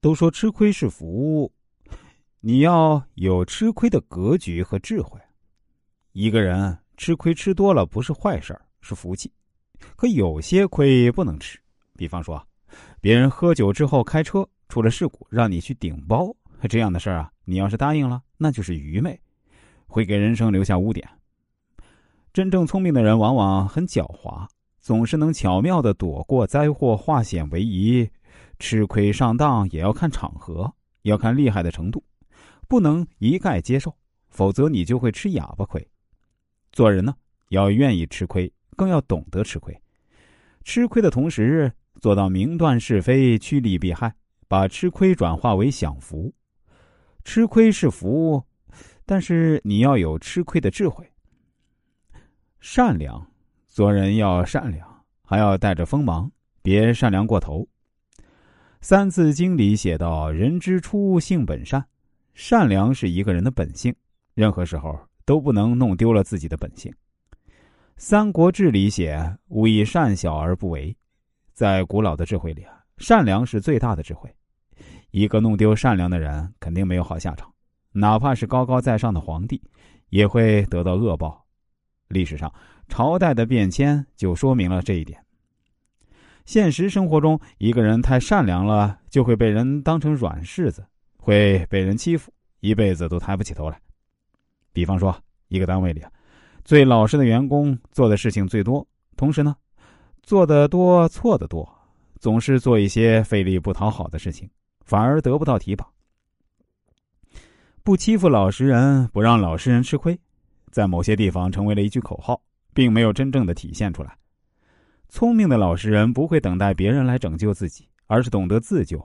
都说吃亏是福，你要有吃亏的格局和智慧。一个人吃亏吃多了不是坏事是福气。可有些亏不能吃，比方说，别人喝酒之后开车出了事故，让你去顶包，这样的事儿啊，你要是答应了，那就是愚昧，会给人生留下污点。真正聪明的人往往很狡猾，总是能巧妙的躲过灾祸，化险为夷。吃亏上当也要看场合，要看厉害的程度，不能一概接受，否则你就会吃哑巴亏。做人呢，要愿意吃亏。更要懂得吃亏，吃亏的同时做到明断是非、趋利避害，把吃亏转化为享福。吃亏是福，但是你要有吃亏的智慧。善良，做人要善良，还要带着锋芒，别善良过头。《三字经》里写道：“人之初，性本善。”善良是一个人的本性，任何时候都不能弄丢了自己的本性。《三国志》里写：“勿以善小而不为。”在古老的智慧里啊，善良是最大的智慧。一个弄丢善良的人，肯定没有好下场。哪怕是高高在上的皇帝，也会得到恶报。历史上，朝代的变迁就说明了这一点。现实生活中，一个人太善良了，就会被人当成软柿子，会被人欺负，一辈子都抬不起头来。比方说，一个单位里。最老实的员工做的事情最多，同时呢，做的多错的多，总是做一些费力不讨好的事情，反而得不到提拔。不欺负老实人，不让老实人吃亏，在某些地方成为了一句口号，并没有真正的体现出来。聪明的老实人不会等待别人来拯救自己，而是懂得自救，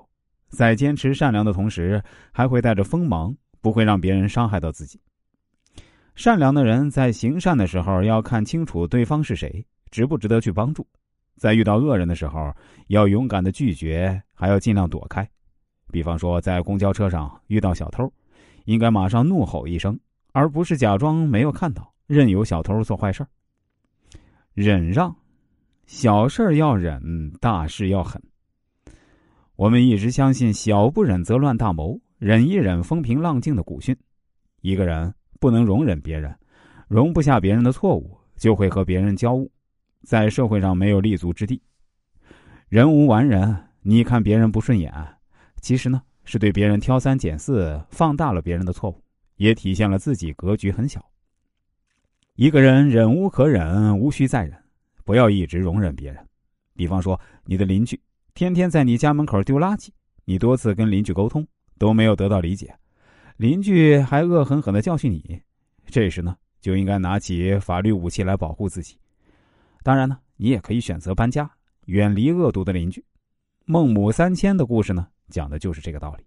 在坚持善良的同时，还会带着锋芒，不会让别人伤害到自己。善良的人在行善的时候要看清楚对方是谁，值不值得去帮助；在遇到恶人的时候，要勇敢的拒绝，还要尽量躲开。比方说，在公交车上遇到小偷，应该马上怒吼一声，而不是假装没有看到，任由小偷做坏事忍让，小事要忍，大事要狠。我们一直相信“小不忍则乱大谋，忍一忍风平浪静”的古训。一个人。不能容忍别人，容不下别人的错误，就会和别人交恶，在社会上没有立足之地。人无完人，你看别人不顺眼，其实呢是对别人挑三拣四，放大了别人的错误，也体现了自己格局很小。一个人忍无可忍，无需再忍，不要一直容忍别人。比方说，你的邻居天天在你家门口丢垃圾，你多次跟邻居沟通都没有得到理解。邻居还恶狠狠的教训你，这时呢就应该拿起法律武器来保护自己。当然呢，你也可以选择搬家，远离恶毒的邻居。孟母三迁的故事呢，讲的就是这个道理。